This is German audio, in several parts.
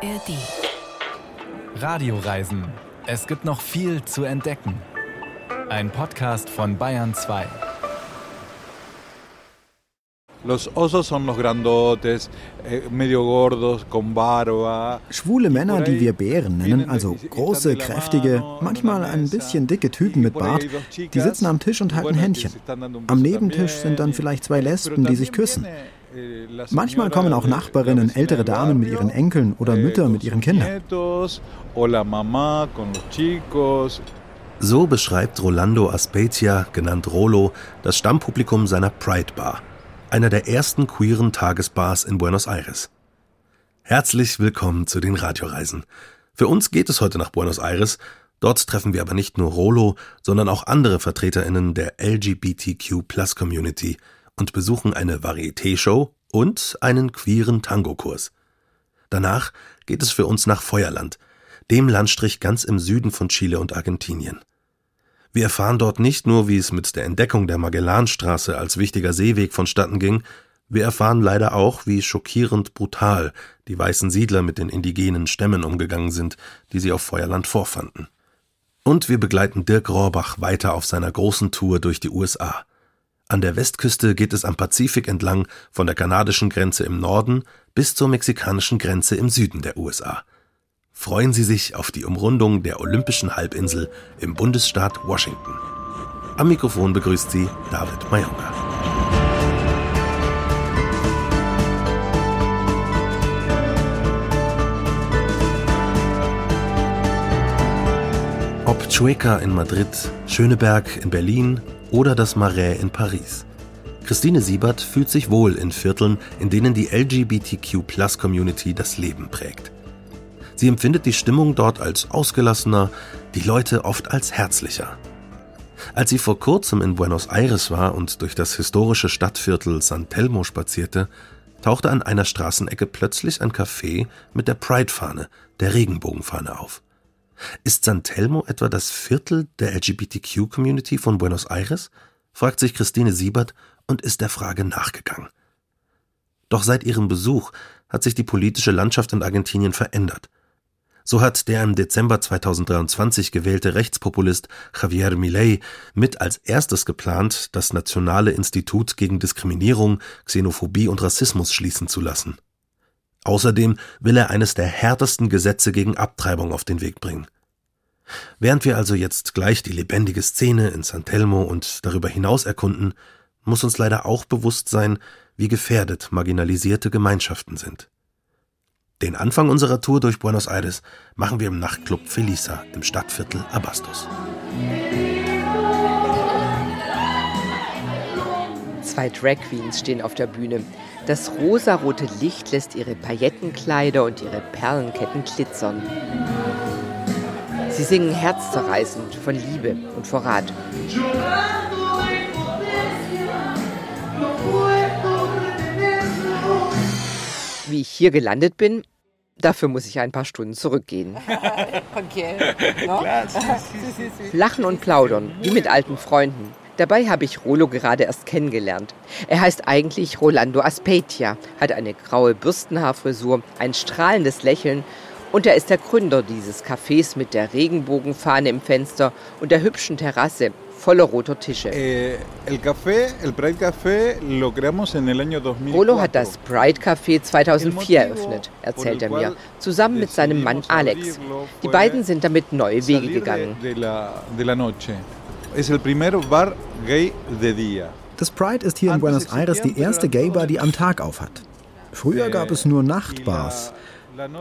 ARD. Radioreisen. Es gibt noch viel zu entdecken. Ein Podcast von Bayern 2. Los osos son los grandotes, eh, medio gordos, con barba. Schwule Männer, die wir Bären nennen, also große, kräftige, manchmal ein bisschen dicke Typen mit Bart, die sitzen am Tisch und halten Händchen. Am Nebentisch sind dann vielleicht zwei Lesben, die sich küssen. Manchmal kommen auch Nachbarinnen, ältere Damen mit ihren Enkeln oder Mütter mit ihren Kindern. So beschreibt Rolando Aspetia, genannt Rolo, das Stammpublikum seiner Pride Bar, einer der ersten queeren Tagesbars in Buenos Aires. Herzlich willkommen zu den Radioreisen. Für uns geht es heute nach Buenos Aires, dort treffen wir aber nicht nur Rolo, sondern auch andere Vertreterinnen der LGBTQ-Plus-Community – und besuchen eine Varieté-Show und einen queeren Tango-Kurs. Danach geht es für uns nach Feuerland, dem Landstrich ganz im Süden von Chile und Argentinien. Wir erfahren dort nicht nur, wie es mit der Entdeckung der Magellanstraße als wichtiger Seeweg vonstatten ging, wir erfahren leider auch, wie schockierend brutal die weißen Siedler mit den indigenen Stämmen umgegangen sind, die sie auf Feuerland vorfanden. Und wir begleiten Dirk Rohrbach weiter auf seiner großen Tour durch die USA. An der Westküste geht es am Pazifik entlang von der kanadischen Grenze im Norden bis zur mexikanischen Grenze im Süden der USA. Freuen Sie sich auf die Umrundung der Olympischen Halbinsel im Bundesstaat Washington. Am Mikrofon begrüßt Sie David Mayonga. Chueca in Madrid, Schöneberg in Berlin oder das Marais in Paris. Christine Siebert fühlt sich wohl in Vierteln, in denen die LGBTQ-Plus-Community das Leben prägt. Sie empfindet die Stimmung dort als ausgelassener, die Leute oft als herzlicher. Als sie vor kurzem in Buenos Aires war und durch das historische Stadtviertel San Telmo spazierte, tauchte an einer Straßenecke plötzlich ein Café mit der Pride-Fahne, der Regenbogenfahne auf. Ist San Telmo etwa das Viertel der LGBTQ-Community von Buenos Aires? fragt sich Christine Siebert und ist der Frage nachgegangen. Doch seit ihrem Besuch hat sich die politische Landschaft in Argentinien verändert. So hat der im Dezember 2023 gewählte Rechtspopulist Javier Milei mit als erstes geplant, das Nationale Institut gegen Diskriminierung, Xenophobie und Rassismus schließen zu lassen. Außerdem will er eines der härtesten Gesetze gegen Abtreibung auf den Weg bringen. Während wir also jetzt gleich die lebendige Szene in San Telmo und darüber hinaus erkunden, muss uns leider auch bewusst sein, wie gefährdet marginalisierte Gemeinschaften sind. Den Anfang unserer Tour durch Buenos Aires machen wir im Nachtclub Felisa im Stadtviertel Abastos. Zwei Drag Queens stehen auf der Bühne. Das rosarote Licht lässt ihre Paillettenkleider und ihre Perlenketten glitzern. Sie singen herzzerreißend von Liebe und Vorrat. Wie ich hier gelandet bin, dafür muss ich ein paar Stunden zurückgehen. Lachen und plaudern, wie mit alten Freunden. Dabei habe ich Rolo gerade erst kennengelernt. Er heißt eigentlich Rolando Aspetia, hat eine graue Bürstenhaarfrisur, ein strahlendes Lächeln und er ist der Gründer dieses Cafés mit der Regenbogenfahne im Fenster und der hübschen Terrasse voller roter Tische. Eh, Rolo hat das Pride Café 2004 eröffnet, erzählt er mir, zusammen mit seinem Mann Alex. Die beiden sind damit neue Wege gegangen. Das Pride ist hier in Buenos Aires die erste Gay-Bar, die am Tag aufhat. Früher gab es nur Nachtbars.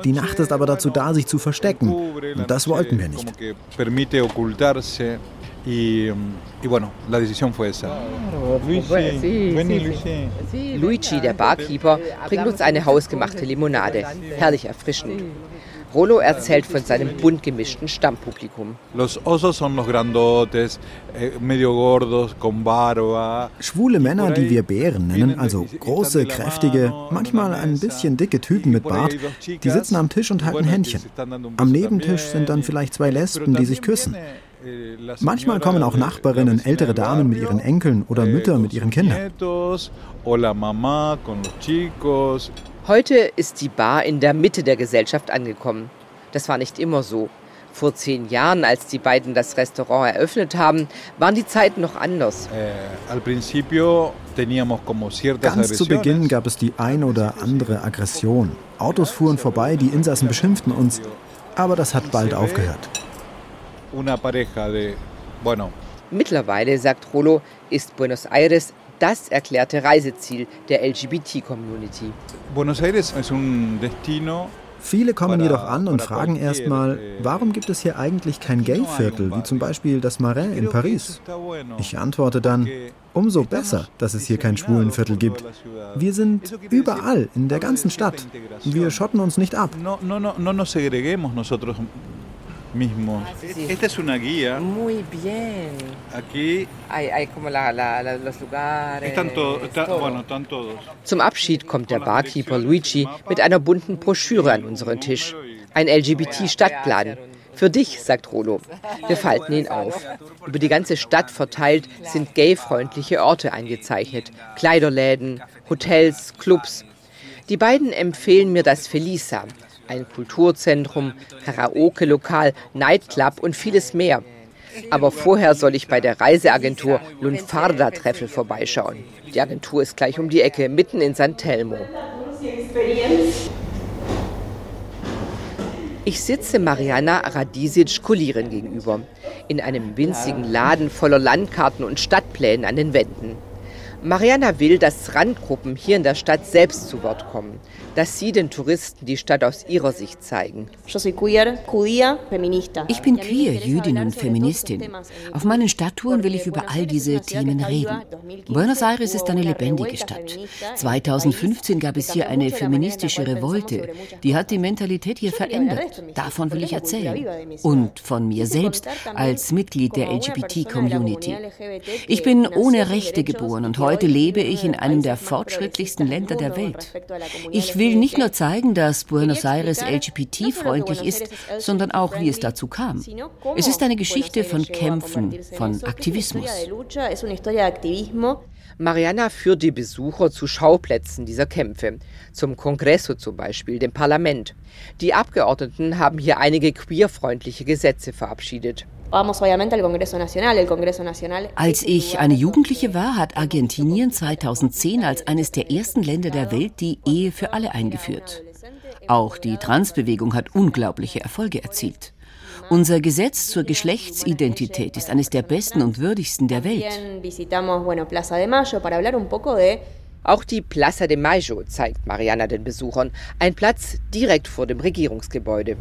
Die Nacht ist aber dazu da, sich zu verstecken. Und das wollten wir nicht. Luigi, der Barkeeper, bringt uns eine hausgemachte Limonade. Herrlich erfrischend. Rolo erzählt von seinem bunt gemischten Stammpublikum. Eh, Schwule Männer, die wir Bären nennen, also große, kräftige, manchmal ein bisschen dicke Typen mit Bart, die sitzen am Tisch und halten Händchen. Am Nebentisch sind dann vielleicht zwei Lesben, die sich küssen. Manchmal kommen auch Nachbarinnen, ältere Damen mit ihren Enkeln oder Mütter mit ihren Kindern. Heute ist die Bar in der Mitte der Gesellschaft angekommen. Das war nicht immer so. Vor zehn Jahren, als die beiden das Restaurant eröffnet haben, waren die Zeiten noch anders. Ganz zu Beginn gab es die ein oder andere Aggression. Autos fuhren vorbei, die Insassen beschimpften uns, aber das hat bald aufgehört. Mittlerweile, sagt Rolo, ist Buenos Aires das erklärte Reiseziel der LGBT-Community. Buenos Aires ist ein Destino Viele kommen jedoch an und fragen erstmal, warum gibt es hier eigentlich kein Gay-Viertel, wie zum Beispiel das Marais in Paris? Ich antworte dann, umso besser, dass es hier kein Schwulenviertel gibt. Wir sind überall in der ganzen Stadt. Wir schotten uns nicht ab mismos. Esta es una guía. Muy bien. Aquí hay, hay como la, la, los lugares. Están, to, está, todo. bueno, están todos. Zum Abschied kommt der Barkeeper Luigi mit einer bunten Broschüre an unseren Tisch. Ein LGBT-Stadtplan. Für dich, sagt Rolo. Wir falten ihn auf. Über die ganze Stadt verteilt sind gay-freundliche Orte eingezeichnet. Kleiderläden, Hotels, Clubs. Die beiden empfehlen mir das Felisa, ein Kulturzentrum, Karaoke-Lokal, Nightclub und vieles mehr. Aber vorher soll ich bei der Reiseagentur Lunfarda-Treffel vorbeischauen. Die Agentur ist gleich um die Ecke, mitten in San Telmo. Ich sitze Mariana Radisic Kulirin gegenüber, in einem winzigen Laden voller Landkarten und Stadtplänen an den Wänden. Mariana will, dass Randgruppen hier in der Stadt selbst zu Wort kommen, dass sie den Touristen die Stadt aus ihrer Sicht zeigen. Ich bin queer, Jüdin und Feministin. Auf meinen Stadttouren will ich über all diese Themen reden. Buenos Aires ist eine lebendige Stadt. 2015 gab es hier eine feministische Revolte. Die hat die Mentalität hier verändert. Davon will ich erzählen. Und von mir selbst als Mitglied der LGBT-Community. Ich bin ohne Rechte geboren und heute lebe ich in einem der fortschrittlichsten Länder der Welt. Ich will will nicht nur zeigen, dass Buenos Aires LGBT-freundlich ist, sondern auch, wie es dazu kam. Es ist eine Geschichte von Kämpfen, von Aktivismus. Mariana führt die Besucher zu Schauplätzen dieser Kämpfe, zum Kongresso zum Beispiel, dem Parlament. Die Abgeordneten haben hier einige queerfreundliche Gesetze verabschiedet. Als ich eine Jugendliche war, hat Argentinien 2010 als eines der ersten Länder der Welt die Ehe für alle eingeführt. Auch die Transbewegung hat unglaubliche Erfolge erzielt. Unser Gesetz zur Geschlechtsidentität ist eines der besten und würdigsten der Welt. Auch die Plaza de Mayo zeigt Mariana den Besuchern, ein Platz direkt vor dem Regierungsgebäude.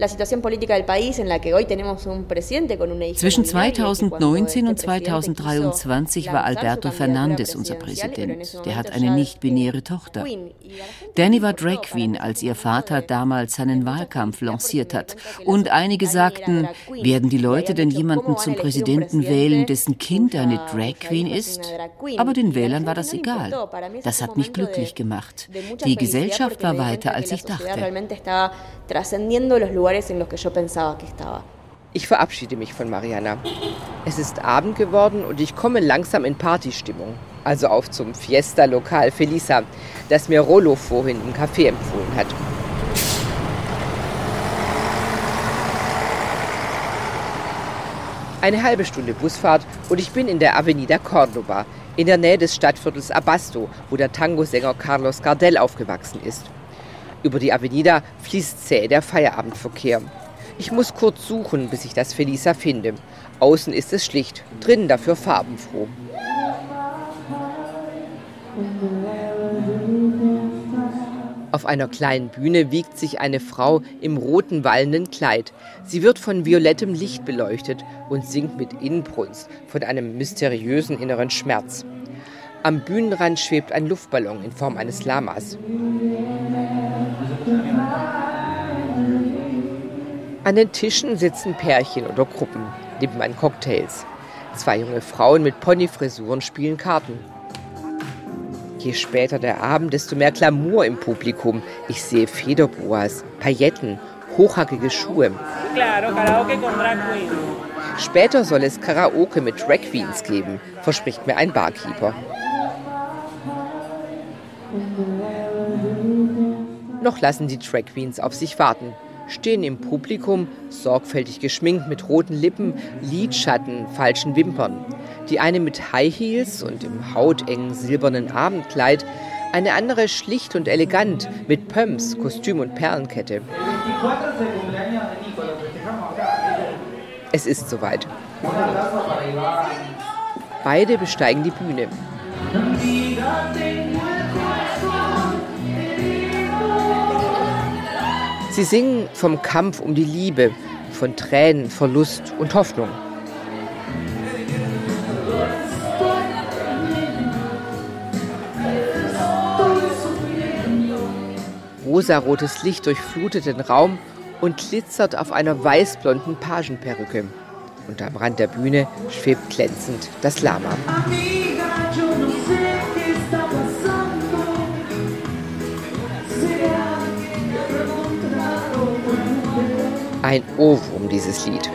Zwischen 2019 und 2023 war Alberto Fernandez unser Präsident. Der hat eine nicht-binäre Tochter. Danny war Drag Queen, als ihr Vater damals seinen Wahlkampf lanciert hat. Und einige sagten, werden die Leute denn jemanden zum Präsidenten wählen, dessen Kind eine Drag Queen ist? Aber den Wählern war das egal. Das hat mich glücklich gemacht. Die Gesellschaft war weiter, als ich dachte. Ich verabschiede mich von Mariana. Es ist Abend geworden und ich komme langsam in Partystimmung. Also auf zum Fiesta-Lokal Felisa, das mir Rollo vorhin im Café empfohlen hat. Eine halbe Stunde Busfahrt und ich bin in der Avenida Cordoba, in der Nähe des Stadtviertels Abasto, wo der Tango-Sänger Carlos Gardel aufgewachsen ist. Über die Avenida fließt zäh der Feierabendverkehr. Ich muss kurz suchen, bis ich das Felisa finde. Außen ist es schlicht, drinnen dafür farbenfroh. Auf einer kleinen Bühne wiegt sich eine Frau im roten wallenden Kleid. Sie wird von violettem Licht beleuchtet und singt mit Inbrunst von einem mysteriösen inneren Schmerz. Am Bühnenrand schwebt ein Luftballon in Form eines Lamas. An den Tischen sitzen Pärchen oder Gruppen, nimmt man Cocktails. Zwei junge Frauen mit Ponyfrisuren spielen Karten. Je später der Abend, desto mehr Glamour im Publikum. Ich sehe Federboas, Pailletten, hochhackige Schuhe. Später soll es Karaoke mit Drag Queens geben, verspricht mir ein Barkeeper. Noch lassen die Drag Queens auf sich warten stehen im Publikum, sorgfältig geschminkt mit roten Lippen, Lidschatten, falschen Wimpern. Die eine mit High Heels und im hautengen silbernen Abendkleid, eine andere schlicht und elegant mit Pumps, Kostüm und Perlenkette. Es ist soweit. Beide besteigen die Bühne. Sie singen vom Kampf um die Liebe, von Tränen, Verlust und Hoffnung. Rosarotes Licht durchflutet den Raum und glitzert auf einer weißblonden Pagenperücke. Und am Rand der Bühne schwebt glänzend das Lama. Ein Ohrwurm, dieses Lied.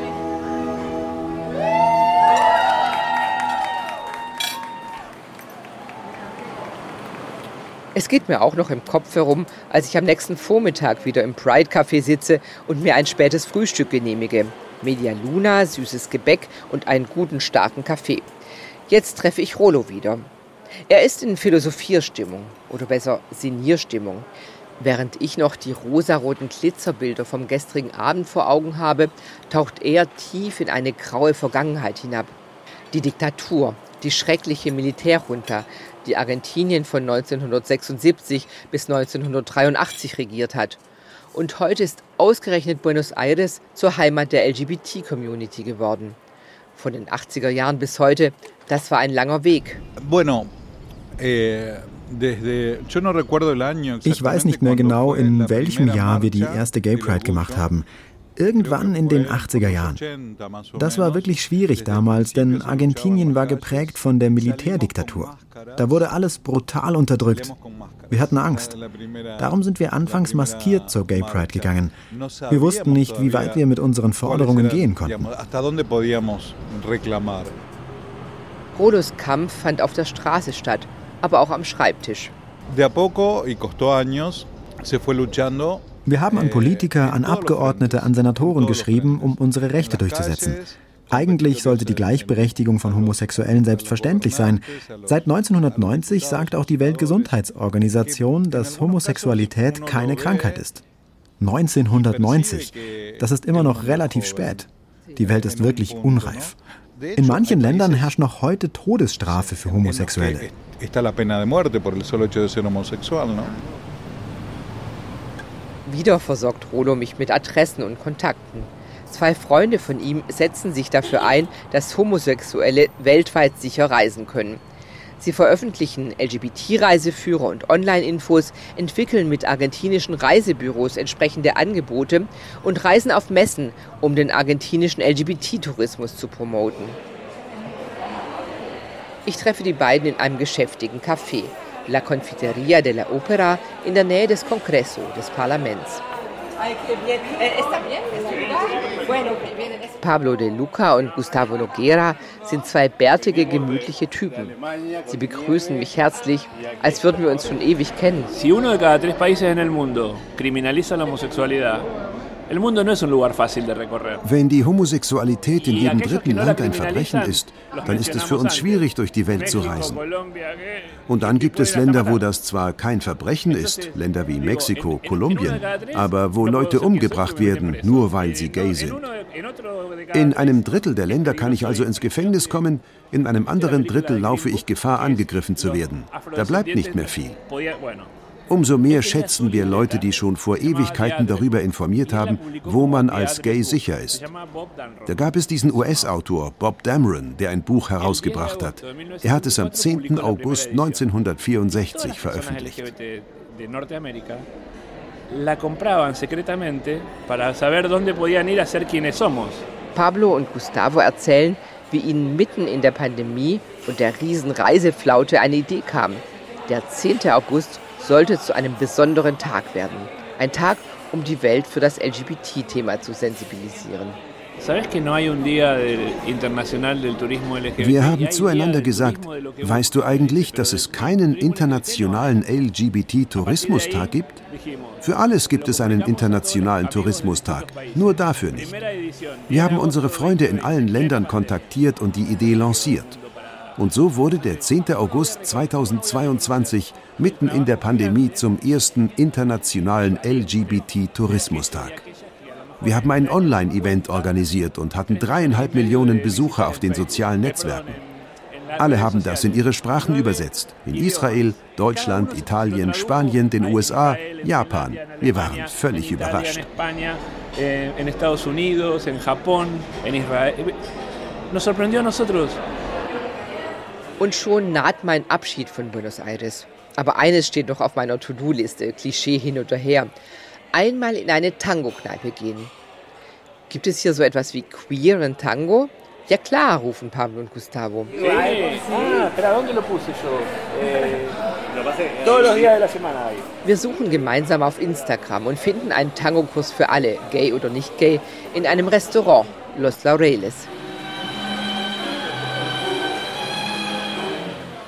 Es geht mir auch noch im Kopf herum, als ich am nächsten Vormittag wieder im Pride Café sitze und mir ein spätes Frühstück genehmige. Media Luna, süßes Gebäck und einen guten starken Kaffee. Jetzt treffe ich Rolo wieder. Er ist in Philosophierstimmung oder besser Sinnierstimmung. Während ich noch die rosaroten Glitzerbilder vom gestrigen Abend vor Augen habe, taucht er tief in eine graue Vergangenheit hinab. Die Diktatur, die schreckliche Militärjunta, die Argentinien von 1976 bis 1983 regiert hat. Und heute ist ausgerechnet Buenos Aires zur Heimat der LGBT-Community geworden. Von den 80er Jahren bis heute, das war ein langer Weg. Bueno, eh, ich weiß nicht mehr genau, in welchem Jahr wir die erste Gay Pride gemacht haben. Irgendwann in den 80er Jahren. Das war wirklich schwierig damals, denn Argentinien war geprägt von der Militärdiktatur. Da wurde alles brutal unterdrückt. Wir hatten Angst. Darum sind wir anfangs maskiert zur Gay Pride gegangen. Wir wussten nicht, wie weit wir mit unseren Forderungen gehen konnten. Rolos Kampf fand auf der Straße statt aber auch am Schreibtisch. Wir haben an Politiker, an Abgeordnete, an Senatoren geschrieben, um unsere Rechte durchzusetzen. Eigentlich sollte die Gleichberechtigung von Homosexuellen selbstverständlich sein. Seit 1990 sagt auch die Weltgesundheitsorganisation, dass Homosexualität keine Krankheit ist. 1990. Das ist immer noch relativ spät. Die Welt ist wirklich unreif. In manchen Ländern herrscht noch heute Todesstrafe für Homosexuelle está la pena de muerte por el solo hecho de ser homosexual, ¿no? Wieder versorgt Rolo mich mit Adressen und Kontakten. Zwei Freunde von ihm setzen sich dafür ein, dass Homosexuelle weltweit sicher reisen können. Sie veröffentlichen LGBT-Reiseführer und Online-Infos, entwickeln mit argentinischen Reisebüros entsprechende Angebote und reisen auf Messen, um den argentinischen LGBT-Tourismus zu promoten. Ich treffe die beiden in einem geschäftigen Café, La Confiteria de la Opera, in der Nähe des Congresso, des Parlaments. Pablo de Luca und Gustavo Noguera sind zwei bärtige, gemütliche Typen. Sie begrüßen mich herzlich, als würden wir uns schon ewig kennen. Si uno de cada tres países en el mundo criminaliza la homosexualidad, wenn die Homosexualität in jedem dritten Land ein Verbrechen ist, dann ist es für uns schwierig, durch die Welt zu reisen. Und dann gibt es Länder, wo das zwar kein Verbrechen ist, Länder wie Mexiko, Kolumbien, aber wo Leute umgebracht werden, nur weil sie gay sind. In einem Drittel der Länder kann ich also ins Gefängnis kommen, in einem anderen Drittel laufe ich Gefahr, angegriffen zu werden. Da bleibt nicht mehr viel. Umso mehr schätzen wir Leute, die schon vor Ewigkeiten darüber informiert haben, wo man als gay sicher ist. Da gab es diesen US-Autor Bob Dameron, der ein Buch herausgebracht hat. Er hat es am 10. August 1964 veröffentlicht. Pablo und Gustavo erzählen, wie ihnen mitten in der Pandemie und der riesen Reiseflaute eine Idee kam. Der 10. August sollte zu einem besonderen Tag werden. Ein Tag, um die Welt für das LGBT-Thema zu sensibilisieren. Wir haben zueinander gesagt, weißt du eigentlich, dass es keinen internationalen LGBT-Tourismustag gibt? Für alles gibt es einen internationalen Tourismustag, nur dafür nicht. Wir haben unsere Freunde in allen Ländern kontaktiert und die Idee lanciert. Und so wurde der 10. August 2022 mitten in der Pandemie zum ersten internationalen LGBT-Tourismustag. Wir haben ein Online-Event organisiert und hatten dreieinhalb Millionen Besucher auf den sozialen Netzwerken. Alle haben das in ihre Sprachen übersetzt. In Israel, Deutschland, Italien, Spanien, den USA, Japan. Wir waren völlig überrascht. Und schon naht mein Abschied von Buenos Aires. Aber eines steht noch auf meiner To-Do-Liste, Klischee hin und her. Einmal in eine Tango-Kneipe gehen. Gibt es hier so etwas wie queeren Tango? Ja klar, rufen Pablo und Gustavo. Eh, Wir suchen gemeinsam auf Instagram und finden einen Tango-Kurs für alle, gay oder nicht gay, in einem Restaurant, Los Laureles.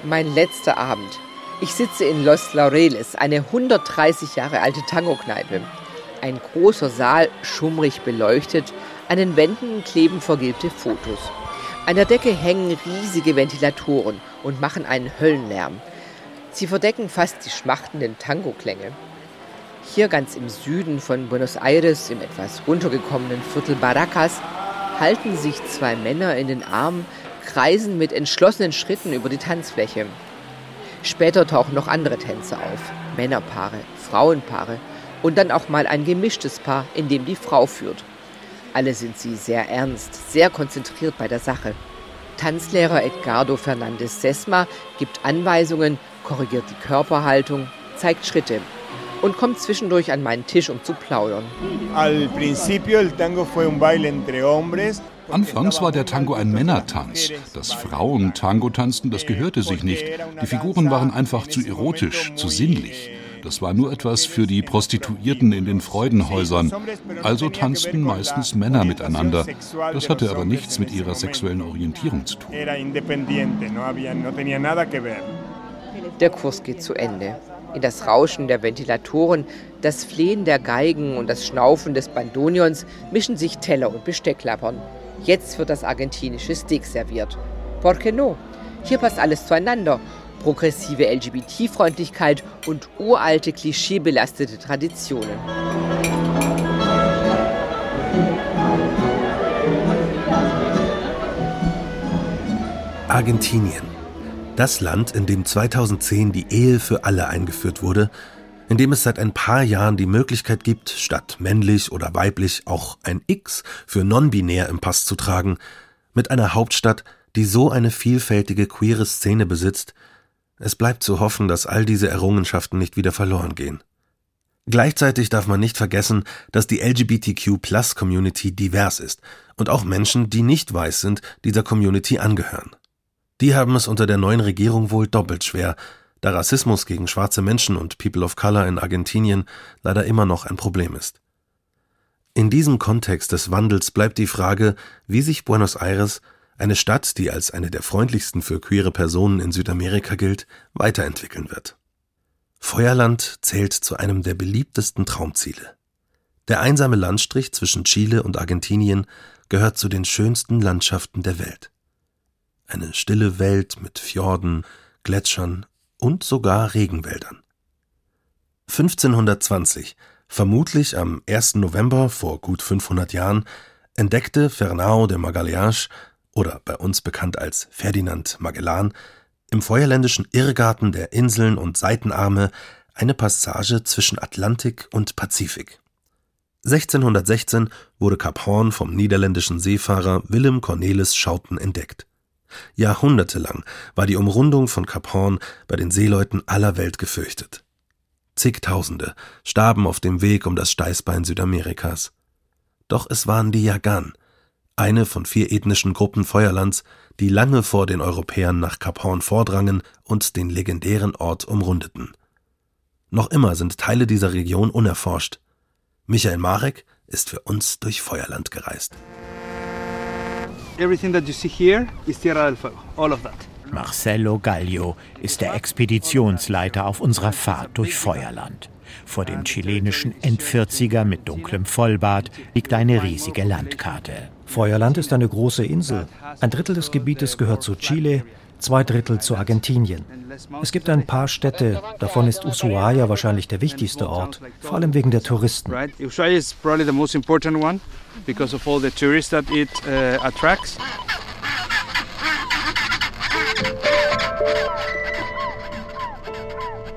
Mein letzter Abend. Ich sitze in Los Laureles, eine 130 Jahre alte Tango-Kneipe. Ein großer Saal, schummrig beleuchtet, an den Wänden kleben vergilbte Fotos. An der Decke hängen riesige Ventilatoren und machen einen Höllenlärm. Sie verdecken fast die schmachtenden Tango-Klänge. Hier ganz im Süden von Buenos Aires, im etwas runtergekommenen Viertel Baracas, halten sich zwei Männer in den Armen, kreisen mit entschlossenen Schritten über die Tanzfläche. Später tauchen noch andere Tänze auf. Männerpaare, Frauenpaare und dann auch mal ein gemischtes Paar, in dem die Frau führt. Alle sind sie sehr ernst, sehr konzentriert bei der Sache. Tanzlehrer Edgardo Fernandez Sesma gibt Anweisungen, korrigiert die Körperhaltung, zeigt Schritte und kommt zwischendurch an meinen Tisch, um zu plaudern. Al principio el tango fue un baile entre hombres Anfangs war der Tango ein Männertanz. Dass Frauen Tango tanzten, das gehörte sich nicht. Die Figuren waren einfach zu erotisch, zu sinnlich. Das war nur etwas für die Prostituierten in den Freudenhäusern. Also tanzten meistens Männer miteinander. Das hatte aber nichts mit ihrer sexuellen Orientierung zu tun. Der Kurs geht zu Ende. In das Rauschen der Ventilatoren, das Flehen der Geigen und das Schnaufen des Bandonions mischen sich Teller und Bestecklappern. Jetzt wird das argentinische Steak serviert. Por qué no? Hier passt alles zueinander. Progressive LGBT-Freundlichkeit und uralte, klischeebelastete Traditionen. Argentinien. Das Land, in dem 2010 die Ehe für alle eingeführt wurde, in dem es seit ein paar Jahren die Möglichkeit gibt, statt männlich oder weiblich auch ein X für non-binär im Pass zu tragen, mit einer Hauptstadt, die so eine vielfältige queere Szene besitzt, es bleibt zu hoffen, dass all diese Errungenschaften nicht wieder verloren gehen. Gleichzeitig darf man nicht vergessen, dass die LGBTQ-Plus-Community divers ist und auch Menschen, die nicht weiß sind, dieser Community angehören. Die haben es unter der neuen Regierung wohl doppelt schwer, da Rassismus gegen schwarze Menschen und People of Color in Argentinien leider immer noch ein Problem ist. In diesem Kontext des Wandels bleibt die Frage, wie sich Buenos Aires, eine Stadt, die als eine der freundlichsten für queere Personen in Südamerika gilt, weiterentwickeln wird. Feuerland zählt zu einem der beliebtesten Traumziele. Der einsame Landstrich zwischen Chile und Argentinien gehört zu den schönsten Landschaften der Welt. Eine stille Welt mit Fjorden, Gletschern und sogar Regenwäldern. 1520, vermutlich am 1. November vor gut 500 Jahren, entdeckte Fernão de Magalhães oder bei uns bekannt als Ferdinand Magellan im feuerländischen Irrgarten der Inseln und Seitenarme eine Passage zwischen Atlantik und Pazifik. 1616 wurde Kap Horn vom niederländischen Seefahrer Willem Cornelis Schouten entdeckt. Jahrhundertelang war die Umrundung von Kap Horn bei den Seeleuten aller Welt gefürchtet. Zigtausende starben auf dem Weg um das Steißbein Südamerikas. Doch es waren die Yagan, eine von vier ethnischen Gruppen Feuerlands, die lange vor den Europäern nach Kap Horn vordrangen und den legendären Ort umrundeten. Noch immer sind Teile dieser Region unerforscht. Michael Marek ist für uns durch Feuerland gereist. Everything that you see here is Tierra del Fuego, all of that. Marcelo Gallio ist der Expeditionsleiter auf unserer Fahrt durch Feuerland. Vor dem chilenischen Endvierziger mit dunklem Vollbart liegt eine riesige Landkarte. Feuerland ist eine große Insel. Ein Drittel des Gebietes gehört zu Chile, zwei Drittel zu Argentinien. Es gibt ein paar Städte, davon ist Ushuaia wahrscheinlich der wichtigste Ort, vor allem wegen der Touristen. Because of all the tourists that it uh, attracts.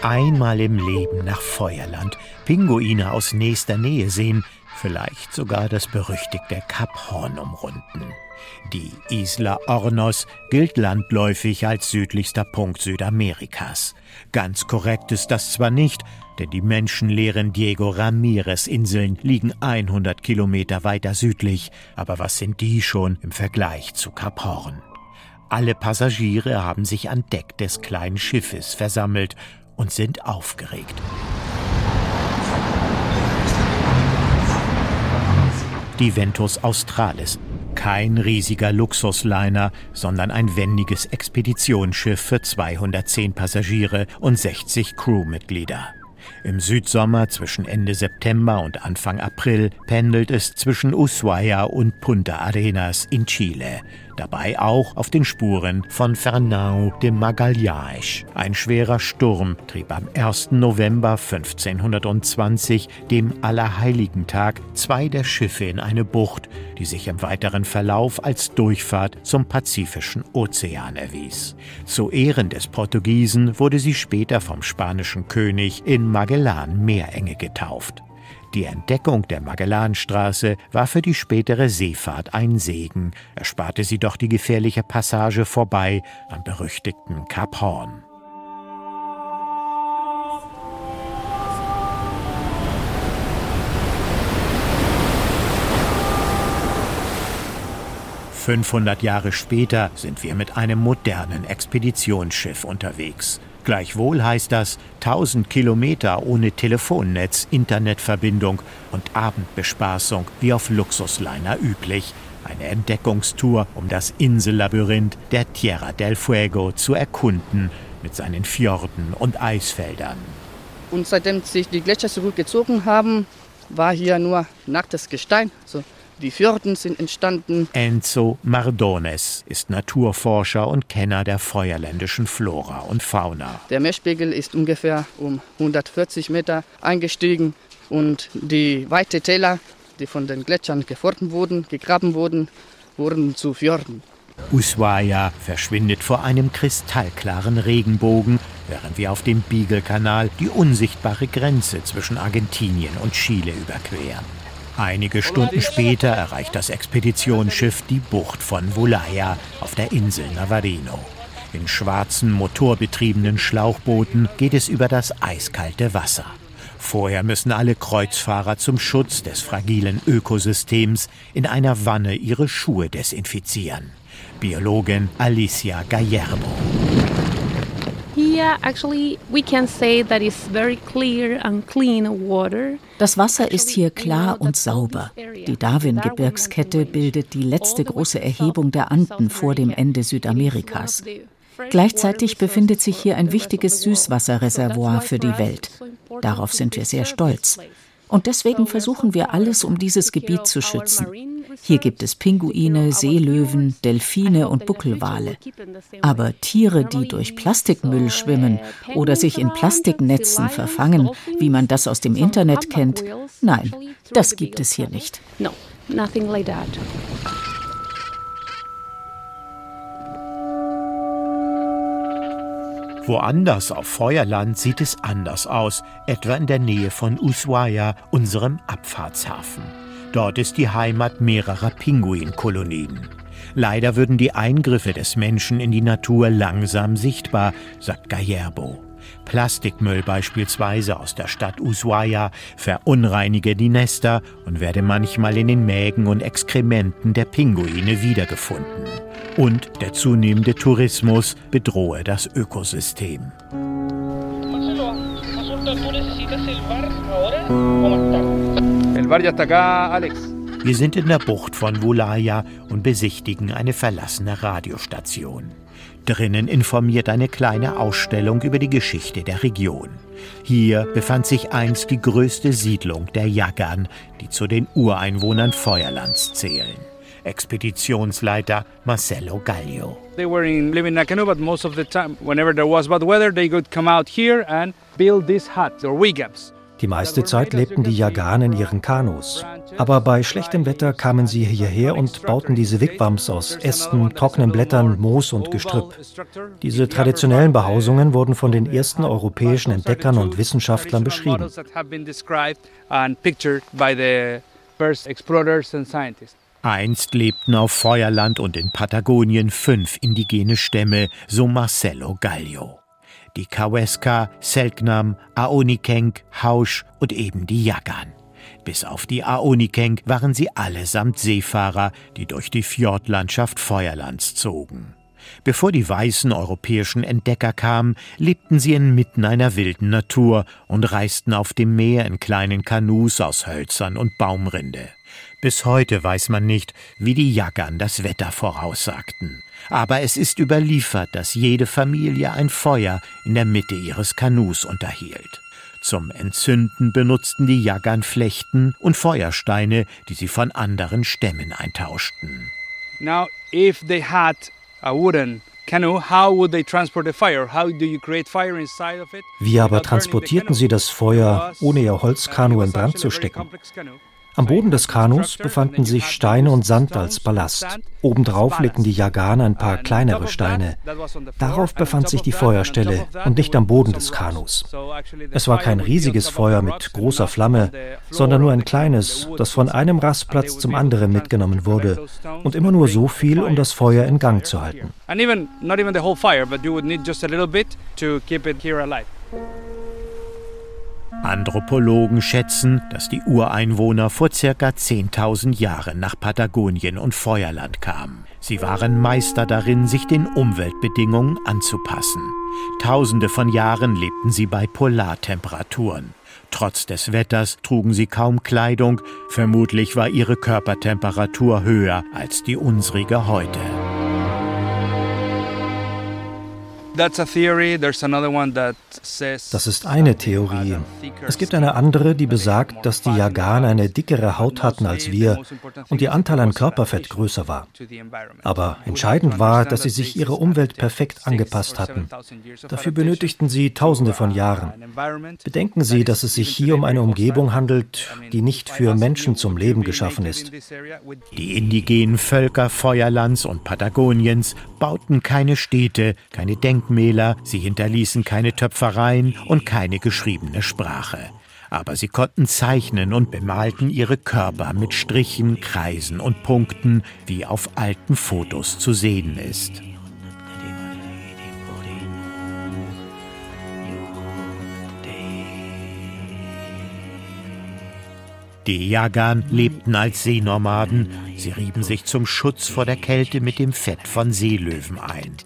Einmal im Leben nach Feuerland Pinguine aus nächster Nähe sehen, vielleicht sogar das berüchtigte Kap Horn umrunden. Die Isla Hornos gilt landläufig als südlichster Punkt Südamerikas. Ganz korrekt ist das zwar nicht, denn die menschenleeren Diego Ramirez Inseln liegen 100 Kilometer weiter südlich, aber was sind die schon im Vergleich zu Kap Horn? Alle Passagiere haben sich an Deck des kleinen Schiffes versammelt und sind aufgeregt. Die Ventus Australis. Kein riesiger Luxusliner, sondern ein wendiges Expeditionsschiff für 210 Passagiere und 60 Crewmitglieder. Im Südsommer zwischen Ende September und Anfang April pendelt es zwischen Ushuaia und Punta Arenas in Chile. Dabei auch auf den Spuren von Fernão de Magalhães. Ein schwerer Sturm trieb am 1. November 1520, dem Allerheiligentag, zwei der Schiffe in eine Bucht, die sich im weiteren Verlauf als Durchfahrt zum Pazifischen Ozean erwies. Zu Ehren des Portugiesen wurde sie später vom spanischen König in Magellan Meerenge getauft. Die Entdeckung der Magellanstraße war für die spätere Seefahrt ein Segen, ersparte sie doch die gefährliche Passage vorbei am berüchtigten Kap Horn. Fünfhundert Jahre später sind wir mit einem modernen Expeditionsschiff unterwegs. Gleichwohl heißt das 1000 Kilometer ohne Telefonnetz, Internetverbindung und Abendbespaßung wie auf Luxusliner üblich. Eine Entdeckungstour, um das Insellabyrinth der Tierra del Fuego zu erkunden mit seinen Fjorden und Eisfeldern. Und seitdem sich die Gletscher zurückgezogen haben, war hier nur nacktes Gestein, so die Fjorden sind entstanden. Enzo Mardones ist Naturforscher und Kenner der feuerländischen Flora und Fauna. Der Meerspiegel ist ungefähr um 140 Meter eingestiegen und die weite Täler, die von den Gletschern geformt wurden, gegraben wurden, wurden zu Fjorden. Ushuaia verschwindet vor einem kristallklaren Regenbogen, während wir auf dem Beagle-Kanal die unsichtbare Grenze zwischen Argentinien und Chile überqueren. Einige Stunden später erreicht das Expeditionsschiff die Bucht von Vulaya auf der Insel Navarino. In schwarzen, motorbetriebenen Schlauchbooten geht es über das eiskalte Wasser. Vorher müssen alle Kreuzfahrer zum Schutz des fragilen Ökosystems in einer Wanne ihre Schuhe desinfizieren. Biologin Alicia Gallerbo. Das Wasser ist hier klar und sauber. Die Darwin-Gebirgskette bildet die letzte große Erhebung der Anden vor dem Ende Südamerikas. Gleichzeitig befindet sich hier ein wichtiges Süßwasserreservoir für die Welt. Darauf sind wir sehr stolz. Und deswegen versuchen wir alles, um dieses Gebiet zu schützen. Hier gibt es Pinguine, Seelöwen, Delfine und Buckelwale. Aber Tiere, die durch Plastikmüll schwimmen oder sich in Plastiknetzen verfangen, wie man das aus dem Internet kennt, nein, das gibt es hier nicht. No, nothing like that. Woanders auf Feuerland sieht es anders aus, etwa in der Nähe von Ushuaia, unserem Abfahrtshafen. Dort ist die Heimat mehrerer Pinguinkolonien. Leider würden die Eingriffe des Menschen in die Natur langsam sichtbar, sagt Gallerbo. Plastikmüll beispielsweise aus der Stadt Ushuaia verunreinige die Nester und werde manchmal in den Mägen und Exkrementen der Pinguine wiedergefunden und der zunehmende Tourismus bedrohe das Ökosystem. Wir sind in der Bucht von Wulaya und besichtigen eine verlassene Radiostation. Drinnen informiert eine kleine Ausstellung über die Geschichte der Region. Hier befand sich einst die größte Siedlung der Jagan, die zu den Ureinwohnern Feuerlands zählen. Expeditionsleiter Marcelo Gallio. They were in, living in a canoe, but most of the time, whenever there was bad weather, they could come out here and build these huts or wigwams. Die meiste Zeit lebten die Jagan in ihren Kanus. Aber bei schlechtem Wetter kamen sie hierher und bauten diese Wigwams aus Ästen, trockenen Blättern, Moos und Gestrüpp. Diese traditionellen Behausungen wurden von den ersten europäischen Entdeckern und Wissenschaftlern beschrieben. Einst lebten auf Feuerland und in Patagonien fünf indigene Stämme, so Marcelo Gallio die Kaweska, Selknam, Aonikenk, Hausch und eben die Jagan. Bis auf die Aonikenk waren sie allesamt Seefahrer, die durch die Fjordlandschaft Feuerlands zogen. Bevor die weißen europäischen Entdecker kamen, lebten sie inmitten einer wilden Natur und reisten auf dem Meer in kleinen Kanus aus Hölzern und Baumrinde. Bis heute weiß man nicht, wie die Jaggern das Wetter voraussagten. Aber es ist überliefert, dass jede Familie ein Feuer in der Mitte ihres Kanus unterhielt. Zum Entzünden benutzten die Jaggern Flechten und Feuersteine, die sie von anderen Stämmen eintauschten. Now, if they had a wooden wie aber transportierten sie das Feuer, ohne ihr Holzkanu in Brand zu stecken? Am Boden des Kanus befanden sich Steine und Sand als Ballast. Obendrauf legten die Jagan ein paar kleinere Steine. Darauf befand sich die Feuerstelle und nicht am Boden des Kanus. Es war kein riesiges Feuer mit großer Flamme, sondern nur ein kleines, das von einem Rastplatz zum anderen mitgenommen wurde und immer nur so viel, um das Feuer in Gang zu halten. Anthropologen schätzen, dass die Ureinwohner vor circa 10.000 Jahren nach Patagonien und Feuerland kamen. Sie waren Meister darin, sich den Umweltbedingungen anzupassen. Tausende von Jahren lebten sie bei Polartemperaturen. Trotz des Wetters trugen sie kaum Kleidung, vermutlich war ihre Körpertemperatur höher als die unsrige heute. Das ist eine Theorie. Es gibt eine andere, die besagt, dass die Jagan eine dickere Haut hatten als wir und ihr Anteil an Körperfett größer war. Aber entscheidend war, dass sie sich ihrer Umwelt perfekt angepasst hatten. Dafür benötigten sie Tausende von Jahren. Bedenken Sie, dass es sich hier um eine Umgebung handelt, die nicht für Menschen zum Leben geschaffen ist. Die indigenen Völker Feuerlands und Patagoniens bauten keine Städte, keine Denkmäler, sie hinterließen keine Töpfereien und keine geschriebene Sprache. Aber sie konnten zeichnen und bemalten ihre Körper mit Strichen, Kreisen und Punkten, wie auf alten Fotos zu sehen ist. Die Jagan lebten als Seenomaden. Sie rieben sich zum Schutz vor der Kälte mit dem Fett von Seelöwen ein.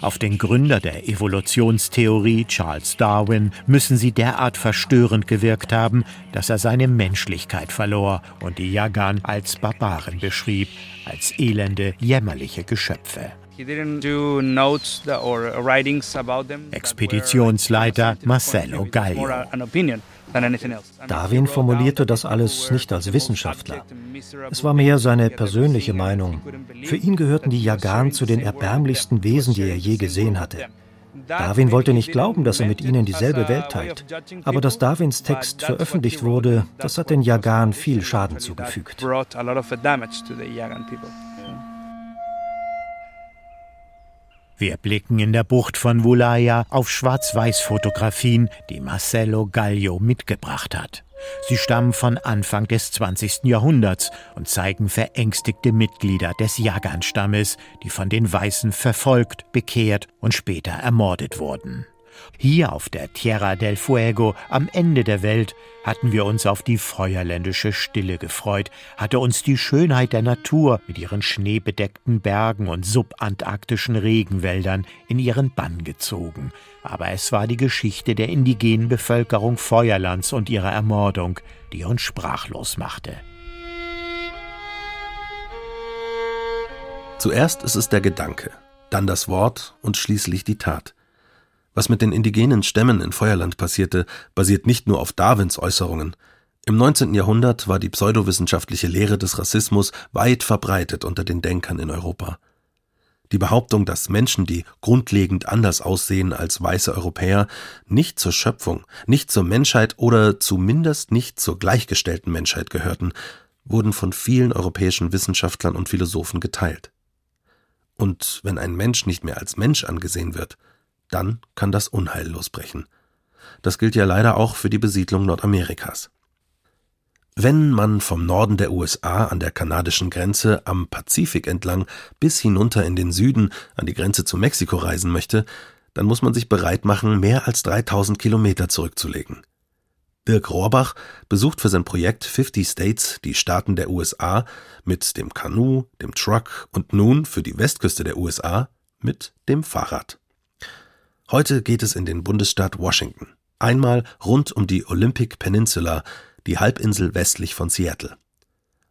Auf den Gründer der Evolutionstheorie, Charles Darwin, müssen sie derart verstörend gewirkt haben, dass er seine Menschlichkeit verlor und die Jagan als Barbaren beschrieb, als elende, jämmerliche Geschöpfe. Expeditionsleiter Marcelo Gallio. Darwin formulierte das alles nicht als Wissenschaftler. Es war mehr seine persönliche Meinung. Für ihn gehörten die Jagan zu den erbärmlichsten Wesen, die er je gesehen hatte. Darwin wollte nicht glauben, dass er mit ihnen dieselbe Welt teilt. Aber dass Darwins Text veröffentlicht wurde, das hat den Jagan viel Schaden zugefügt. Wir blicken in der Bucht von Wulaya auf Schwarz-Weiß-Fotografien, die Marcelo Gallio mitgebracht hat. Sie stammen von Anfang des 20. Jahrhunderts und zeigen verängstigte Mitglieder des Jagan-Stammes, die von den Weißen verfolgt, bekehrt und später ermordet wurden. Hier auf der Tierra del Fuego am Ende der Welt hatten wir uns auf die feuerländische Stille gefreut, hatte uns die Schönheit der Natur mit ihren schneebedeckten Bergen und subantarktischen Regenwäldern in ihren Bann gezogen. Aber es war die Geschichte der indigenen Bevölkerung Feuerlands und ihrer Ermordung, die uns sprachlos machte. Zuerst ist es der Gedanke, dann das Wort und schließlich die Tat. Was mit den indigenen Stämmen in Feuerland passierte, basiert nicht nur auf Darwins Äußerungen. Im 19. Jahrhundert war die pseudowissenschaftliche Lehre des Rassismus weit verbreitet unter den Denkern in Europa. Die Behauptung, dass Menschen, die grundlegend anders aussehen als weiße Europäer, nicht zur Schöpfung, nicht zur Menschheit oder zumindest nicht zur gleichgestellten Menschheit gehörten, wurden von vielen europäischen Wissenschaftlern und Philosophen geteilt. Und wenn ein Mensch nicht mehr als Mensch angesehen wird, dann kann das Unheil losbrechen. Das gilt ja leider auch für die Besiedlung Nordamerikas. Wenn man vom Norden der USA an der kanadischen Grenze am Pazifik entlang bis hinunter in den Süden an die Grenze zu Mexiko reisen möchte, dann muss man sich bereit machen, mehr als 3000 Kilometer zurückzulegen. Dirk Rohrbach besucht für sein Projekt 50 States die Staaten der USA mit dem Kanu, dem Truck und nun für die Westküste der USA mit dem Fahrrad. Heute geht es in den Bundesstaat Washington. Einmal rund um die Olympic Peninsula, die Halbinsel westlich von Seattle.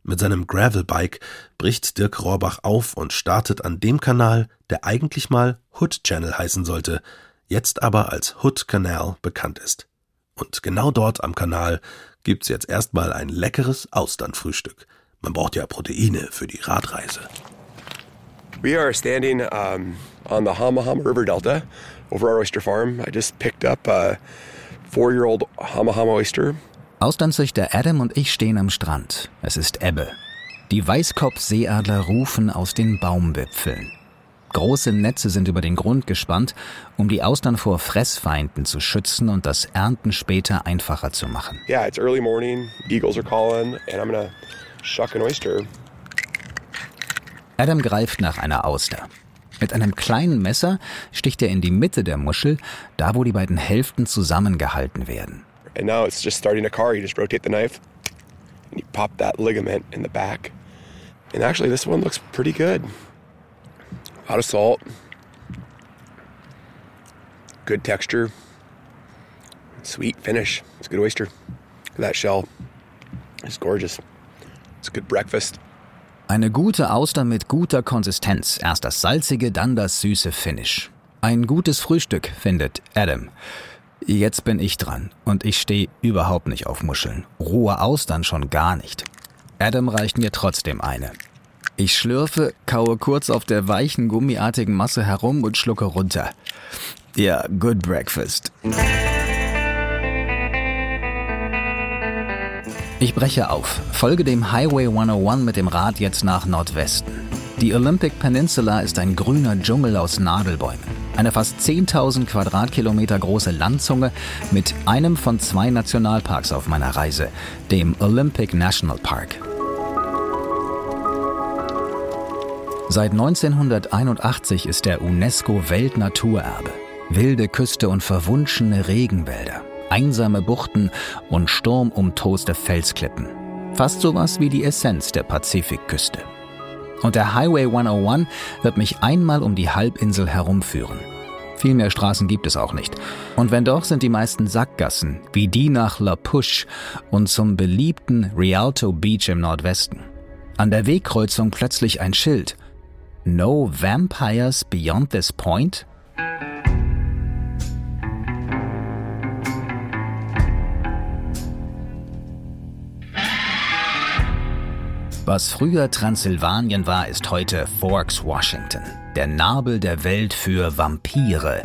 Mit seinem Gravelbike bricht Dirk Rohrbach auf und startet an dem Kanal, der eigentlich mal Hood Channel heißen sollte, jetzt aber als Hood Canal bekannt ist. Und genau dort am Kanal gibt's jetzt erstmal ein leckeres Austernfrühstück. Man braucht ja Proteine für die Radreise. We are standing um, on the Hamahama River Delta over our oyster farm. I just picked up a four-year-old Hamahama oyster. Austernzüchter Adam und ich stehen am Strand. Es ist Ebbe. Die Weißkopfseeadler rufen aus den Baumwipfeln. Große Netze sind über den Grund gespannt, um die Austern vor Fressfeinden zu schützen und das Ernten später einfacher zu machen. Yeah, it's early morning. Eagles are calling, and I'm gonna shuck an oyster. Adam greift nach einer Auster. Mit einem kleinen Messer sticht er in die Mitte der Muschel, da wo die beiden Hälften zusammengehalten werden. And now it's just starting a car. You just rotate the knife, and you pop that ligament in the back. And actually, this one looks pretty good. A lot of salt, good texture, sweet finish. It's a good oyster. That shell is gorgeous. It's a good breakfast. Eine gute Auster mit guter Konsistenz. Erst das salzige, dann das süße Finish. Ein gutes Frühstück, findet Adam. Jetzt bin ich dran und ich stehe überhaupt nicht auf Muscheln. Rohe Austern schon gar nicht. Adam reicht mir trotzdem eine. Ich schlürfe, kaue kurz auf der weichen, gummiartigen Masse herum und schlucke runter. Ja, good breakfast. Ich breche auf, folge dem Highway 101 mit dem Rad jetzt nach Nordwesten. Die Olympic Peninsula ist ein grüner Dschungel aus Nadelbäumen. Eine fast 10.000 Quadratkilometer große Landzunge mit einem von zwei Nationalparks auf meiner Reise, dem Olympic National Park. Seit 1981 ist der UNESCO Weltnaturerbe. Wilde Küste und verwunschene Regenwälder, einsame Buchten und sturmumtoste Felsklippen. Fast sowas wie die Essenz der Pazifikküste. Und der Highway 101 wird mich einmal um die Halbinsel herumführen. Viel mehr Straßen gibt es auch nicht. Und wenn doch, sind die meisten Sackgassen, wie die nach La Push und zum beliebten Rialto Beach im Nordwesten. An der Wegkreuzung plötzlich ein Schild – No Vampires Beyond This Point? Was früher Transsilvanien war, ist heute Forks, Washington. Der Nabel der Welt für Vampire.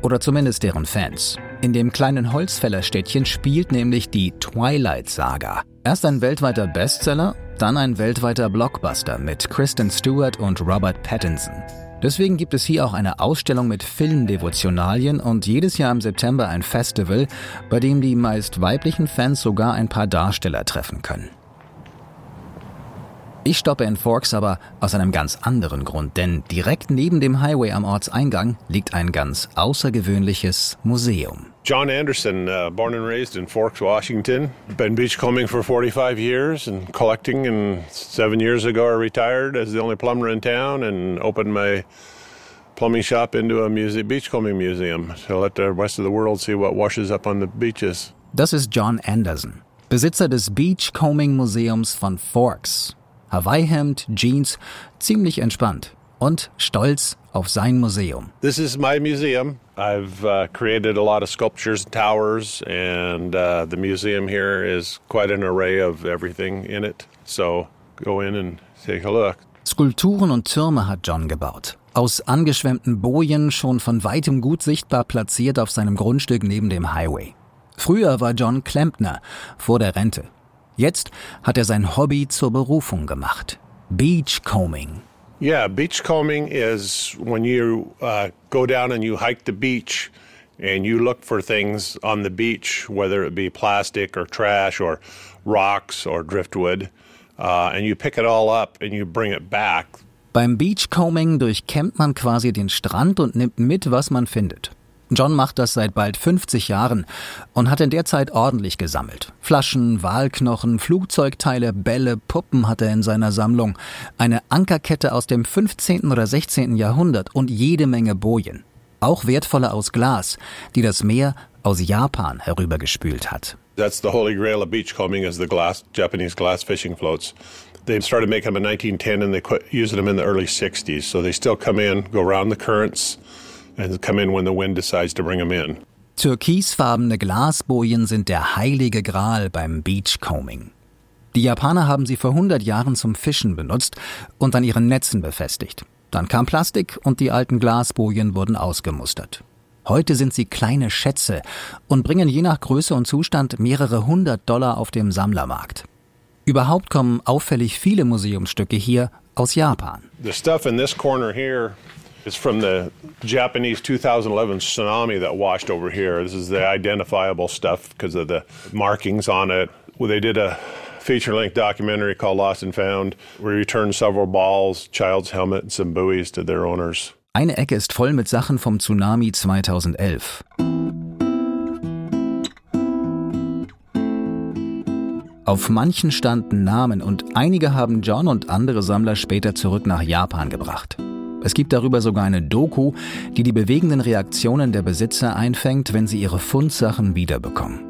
Oder zumindest deren Fans. In dem kleinen Holzfällerstädtchen spielt nämlich die Twilight Saga. Erst ein weltweiter Bestseller dann ein weltweiter Blockbuster mit Kristen Stewart und Robert Pattinson. Deswegen gibt es hier auch eine Ausstellung mit Filmdevotionalien und jedes Jahr im September ein Festival, bei dem die meist weiblichen Fans sogar ein paar Darsteller treffen können. Ich stoppe in Forks aber aus einem ganz anderen Grund, denn direkt neben dem Highway am Ortseingang liegt ein ganz außergewöhnliches Museum. John Anderson, uh, born and raised in Forks, Washington. Been beachcombing for 45 years and collecting, and seven years ago I retired as the only plumber in town and opened my plumbing shop into a music, beachcombing museum to let the rest of the world see what washes up on the beaches. Das ist John Anderson, Besitzer des Beachcombing Museums von Forks. Hawaii-Hemd, Jeans, ziemlich entspannt. und stolz auf sein Museum. This is my museum. I've uh, created a lot of sculptures and towers, and uh, the museum here is quite an array of everything in it. So go in and take a look. Skulpturen und Türme hat John gebaut. Aus angeschwemmten Bojen, schon von weitem gut sichtbar platziert auf seinem Grundstück neben dem Highway. Früher war John Klempner, vor der Rente. Jetzt hat er sein Hobby zur Berufung gemacht. Beachcombing. Yeah, beachcombing is when you uh, go down and you hike the beach and you look for things on the beach, whether it be plastic or trash or rocks or driftwood, uh, and you pick it all up and you bring it back. Beim Beachcombing durchkämmt man quasi den Strand und nimmt mit, was man findet. John macht das seit bald 50 Jahren und hat in der Zeit ordentlich gesammelt. Flaschen, Walknochen, Flugzeugteile, Bälle, Puppen hat er in seiner Sammlung, eine Ankerkette aus dem 15. oder 16. Jahrhundert und jede Menge Bojen. Auch wertvolle aus Glas, die das Meer aus Japan herübergespült hat. That's the holy grail of beachcombing is the glass, Japanese glass fishing floats. They started making them in 1910 and they quit using them in the early 60s. So they still come in, go around the currents, and come in when the wind decides to bring them in. Türkisfarbene Glasbojen sind der heilige Gral beim Beachcombing. Die Japaner haben sie vor 100 Jahren zum Fischen benutzt und an ihren Netzen befestigt. Dann kam Plastik und die alten Glasbojen wurden ausgemustert. Heute sind sie kleine Schätze und bringen je nach Größe und Zustand mehrere hundert Dollar auf dem Sammlermarkt. Überhaupt kommen auffällig viele Museumsstücke hier aus Japan. The stuff in this corner here is from the Japanese 2011 tsunami that washed over here. This is the identifiable stuff because of the markings on it. Well, they did a feature length documentary called Lost and Found, we returned several balls, child's helmet, and some buoys to their owners. Eine Ecke ist voll mit Sachen vom Tsunami 2011. Auf manchen standen Namen und einige haben John und andere Sammler später zurück nach Japan gebracht. Es gibt darüber sogar eine Doku, die die bewegenden Reaktionen der Besitzer einfängt, wenn sie ihre Fundsachen wiederbekommen.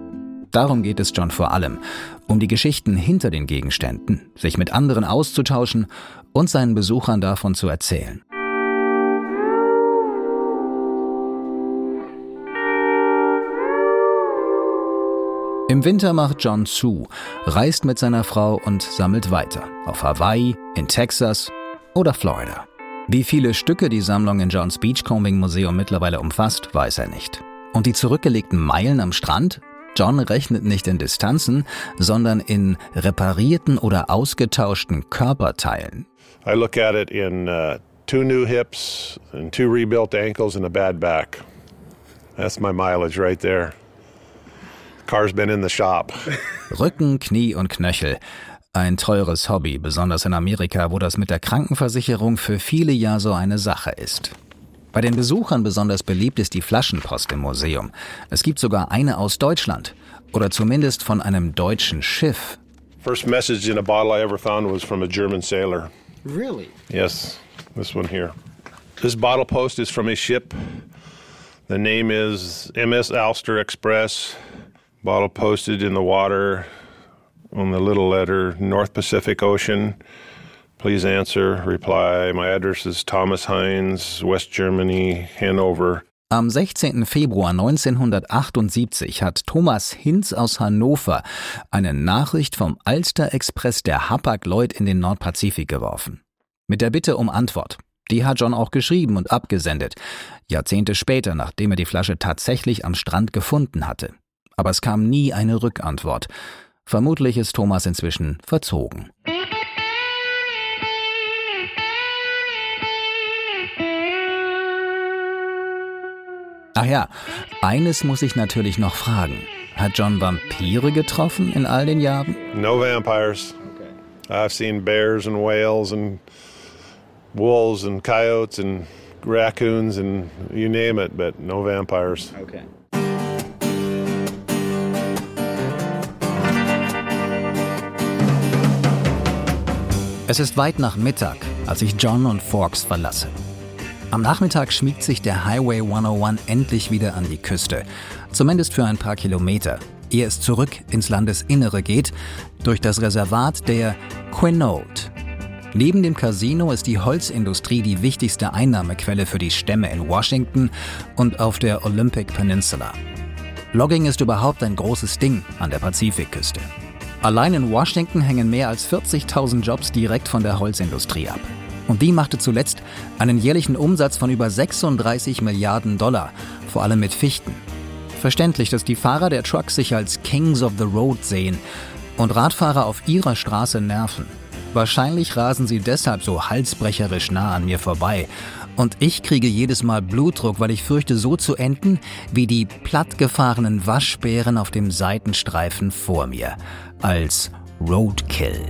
Darum geht es John vor allem, um die Geschichten hinter den Gegenständen, sich mit anderen auszutauschen und seinen Besuchern davon zu erzählen. Im Winter macht John zu, reist mit seiner Frau und sammelt weiter. Auf Hawaii, in Texas oder Florida. Wie viele Stücke die Sammlung in Johns Beachcombing Museum mittlerweile umfasst, weiß er nicht. Und die zurückgelegten Meilen am Strand? John rechnet nicht in Distanzen, sondern in reparierten oder ausgetauschten Körperteilen. I look at it in uh, two new hips and two rebuilt ankles and a bad back. That's my mileage right there. Car's been in the shop. Rücken, Knie und Knöchel. Ein teures Hobby, besonders in Amerika, wo das mit der Krankenversicherung für viele ja so eine Sache ist. Bei den Besuchern besonders beliebt ist die Flaschenpost im Museum. Es gibt sogar eine aus Deutschland oder zumindest von einem deutschen Schiff. First message in a bottle I ever found was from a German sailor. Really? Yes, this one here. This bottle post is from a ship. The name is MS Alster Express. Bottle posted in the water on the little letter North Pacific Ocean. Please answer, reply. My address is Thomas Heinz, West Germany, Hanover. Am 16. Februar 1978 hat Thomas Hinz aus Hannover eine Nachricht vom Alster Express der Hapag-Lloyd in den Nordpazifik geworfen. Mit der Bitte um Antwort. Die hat John auch geschrieben und abgesendet. Jahrzehnte später, nachdem er die Flasche tatsächlich am Strand gefunden hatte aber es kam nie eine Rückantwort. Vermutlich ist Thomas inzwischen verzogen. Ach ja, eines muss ich natürlich noch fragen. Hat John Vampire getroffen in all den Jahren? No vampires. I've seen bears and whales and wolves and coyotes and raccoons and you name it, but no vampires. Okay. Es ist weit nach Mittag, als ich John und Forks verlasse. Am Nachmittag schmiegt sich der Highway 101 endlich wieder an die Küste, zumindest für ein paar Kilometer, ehe es zurück ins Landesinnere geht, durch das Reservat der Quinault. Neben dem Casino ist die Holzindustrie die wichtigste Einnahmequelle für die Stämme in Washington und auf der Olympic Peninsula. Logging ist überhaupt ein großes Ding an der Pazifikküste. Allein in Washington hängen mehr als 40.000 Jobs direkt von der Holzindustrie ab. Und die machte zuletzt einen jährlichen Umsatz von über 36 Milliarden Dollar, vor allem mit Fichten. Verständlich, dass die Fahrer der Trucks sich als Kings of the Road sehen und Radfahrer auf ihrer Straße nerven. Wahrscheinlich rasen sie deshalb so halsbrecherisch nah an mir vorbei. Und ich kriege jedes Mal Blutdruck, weil ich fürchte, so zu enden wie die plattgefahrenen Waschbären auf dem Seitenstreifen vor mir. Als Roadkill.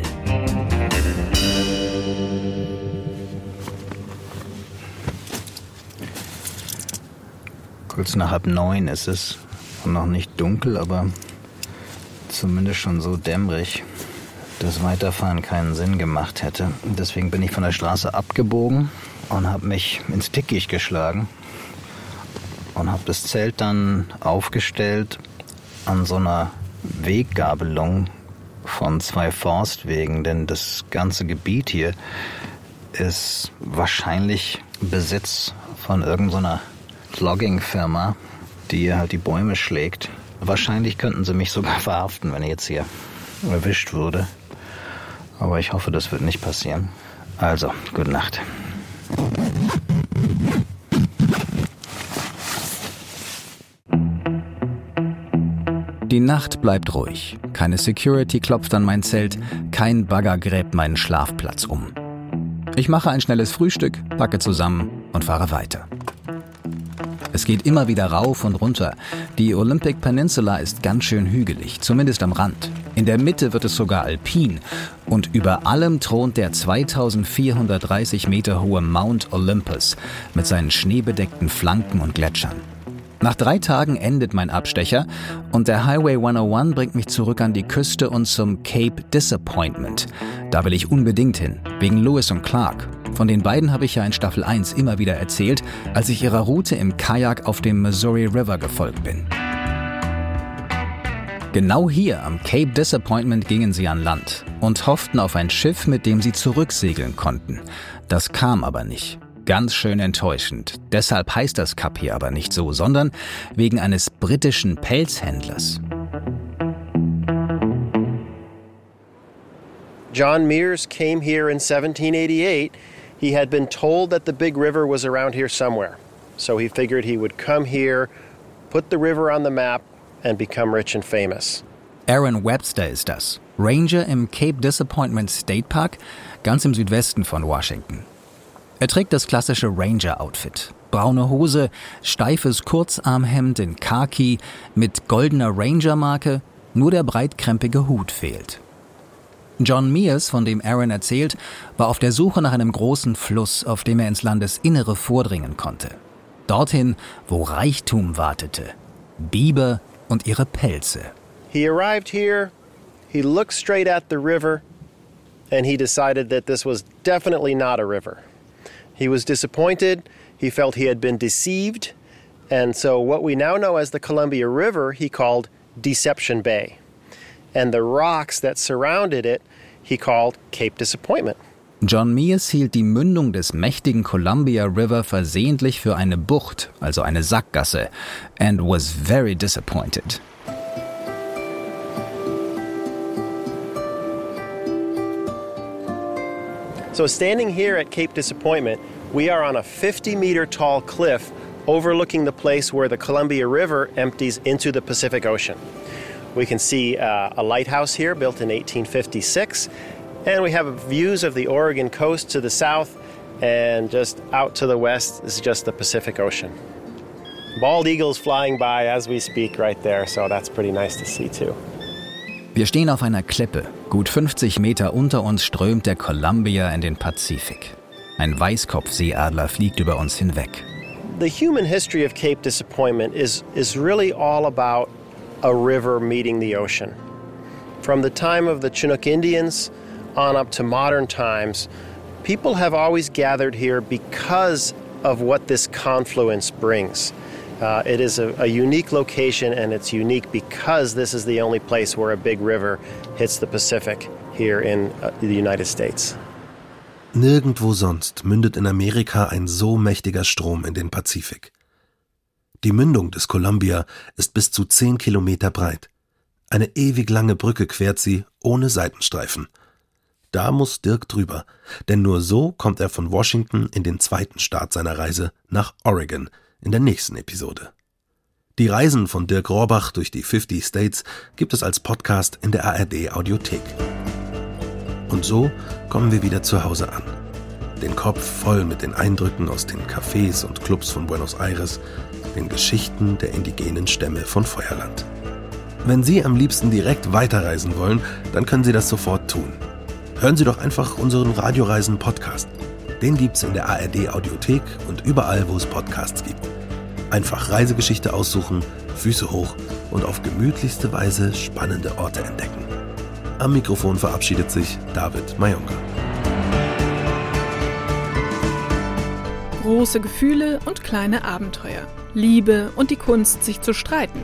Kurz nach halb neun ist es. Noch nicht dunkel, aber zumindest schon so dämmerig, dass Weiterfahren keinen Sinn gemacht hätte. Deswegen bin ich von der Straße abgebogen und habe mich ins Dickicht geschlagen und habe das Zelt dann aufgestellt an so einer Weggabelung von zwei Forstwegen, denn das ganze Gebiet hier ist wahrscheinlich Besitz von irgendeiner Logging-Firma, die halt die Bäume schlägt. Wahrscheinlich könnten sie mich sogar verhaften, wenn ich jetzt hier erwischt würde. Aber ich hoffe, das wird nicht passieren. Also, gute Nacht. Die Nacht bleibt ruhig. Keine Security klopft an mein Zelt, kein Bagger gräbt meinen Schlafplatz um. Ich mache ein schnelles Frühstück, packe zusammen und fahre weiter. Es geht immer wieder rauf und runter. Die Olympic Peninsula ist ganz schön hügelig, zumindest am Rand. In der Mitte wird es sogar alpin und über allem thront der 2430 Meter hohe Mount Olympus mit seinen schneebedeckten Flanken und Gletschern. Nach drei Tagen endet mein Abstecher und der Highway 101 bringt mich zurück an die Küste und zum Cape Disappointment. Da will ich unbedingt hin, wegen Lewis und Clark. Von den beiden habe ich ja in Staffel 1 immer wieder erzählt, als ich ihrer Route im Kajak auf dem Missouri River gefolgt bin. Genau hier am Cape Disappointment gingen sie an Land und hofften auf ein Schiff, mit dem sie zurücksegeln konnten. Das kam aber nicht. Ganz schön enttäuschend. Deshalb heißt das Kap hier aber nicht so, sondern wegen eines britischen Pelzhändlers. John Mears came here in 1788. He had been told that the big river was around here somewhere. So he figured he would come here, put the river on the map, and become rich and famous. Aaron Webster ist das. Ranger im Cape Disappointment State Park, ganz im Südwesten von Washington. Er trägt das klassische Ranger-Outfit. Braune Hose, steifes Kurzarmhemd in Khaki mit goldener Ranger-Marke, nur der breitkrempige Hut fehlt. John Mears, von dem Aaron erzählt, war auf der Suche nach einem großen Fluss, auf dem er ins Landesinnere vordringen konnte. Dorthin, wo Reichtum wartete. Biber und ihre Pelze. He arrived here, he looked straight at the river, and he decided that this was definitely not a river. He was disappointed. He felt he had been deceived. And so, what we now know as the Columbia River, he called Deception Bay. And the rocks that surrounded it, he called Cape Disappointment. John Mears hielt die Mündung des mächtigen Columbia River versehentlich für eine Bucht, also eine Sackgasse, and was very disappointed. So, standing here at Cape Disappointment, we are on a 50 meter tall cliff overlooking the place where the Columbia River empties into the Pacific Ocean. We can see uh, a lighthouse here built in 1856, and we have views of the Oregon coast to the south, and just out to the west is just the Pacific Ocean. Bald eagles flying by as we speak right there, so that's pretty nice to see too. Wir stehen auf einer Klippe. Gut 50 Meter unter uns strömt der Columbia in den Pazifik. Ein Weißkopfseeadler fliegt über uns hinweg. The human history of Cape Disappointment is, is really all about a river meeting the ocean. From the time of the Chinook Indians on up to modern times, people have always gathered here because of what this confluence brings. Uh, it is a, a, unique location, and it's unique because this is the only place where a big river hits the Pacific here in uh, the United States. Nirgendwo sonst mündet in Amerika ein so mächtiger Strom in den Pazifik. Die Mündung des Columbia ist bis zu zehn Kilometer breit. Eine ewig lange Brücke quert sie ohne Seitenstreifen. Da muss Dirk drüber, denn nur so kommt er von Washington in den zweiten Start seiner Reise nach Oregon in der nächsten Episode. Die Reisen von Dirk Rohrbach durch die 50 States gibt es als Podcast in der ARD Audiothek. Und so kommen wir wieder zu Hause an. Den Kopf voll mit den Eindrücken aus den Cafés und Clubs von Buenos Aires, den Geschichten der indigenen Stämme von Feuerland. Wenn Sie am liebsten direkt weiterreisen wollen, dann können Sie das sofort tun. Hören Sie doch einfach unseren Radioreisen-Podcast. Den gibt's in der ARD Audiothek und überall, wo es Podcasts gibt. Einfach Reisegeschichte aussuchen, Füße hoch und auf gemütlichste Weise spannende Orte entdecken. Am Mikrofon verabschiedet sich David Mayonga. Große Gefühle und kleine Abenteuer. Liebe und die Kunst, sich zu streiten.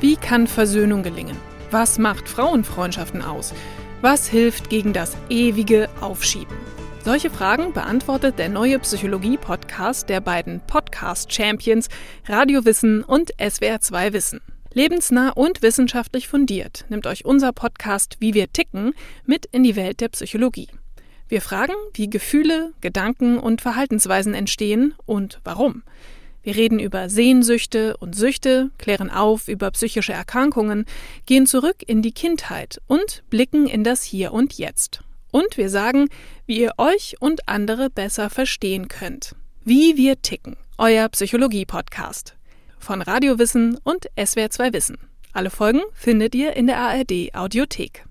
Wie kann Versöhnung gelingen? Was macht Frauenfreundschaften aus? Was hilft gegen das ewige Aufschieben? Solche Fragen beantwortet der neue Psychologie-Podcast der beiden Podcast-Champions Radio Wissen und SWR2 Wissen. Lebensnah und wissenschaftlich fundiert nimmt euch unser Podcast Wie wir ticken mit in die Welt der Psychologie. Wir fragen, wie Gefühle, Gedanken und Verhaltensweisen entstehen und warum. Wir reden über Sehnsüchte und Süchte, klären auf über psychische Erkrankungen, gehen zurück in die Kindheit und blicken in das Hier und Jetzt. Und wir sagen, wie ihr euch und andere besser verstehen könnt. Wie wir ticken, euer Psychologie-Podcast von Radiowissen und SWR2 Wissen. Alle Folgen findet ihr in der ARD Audiothek.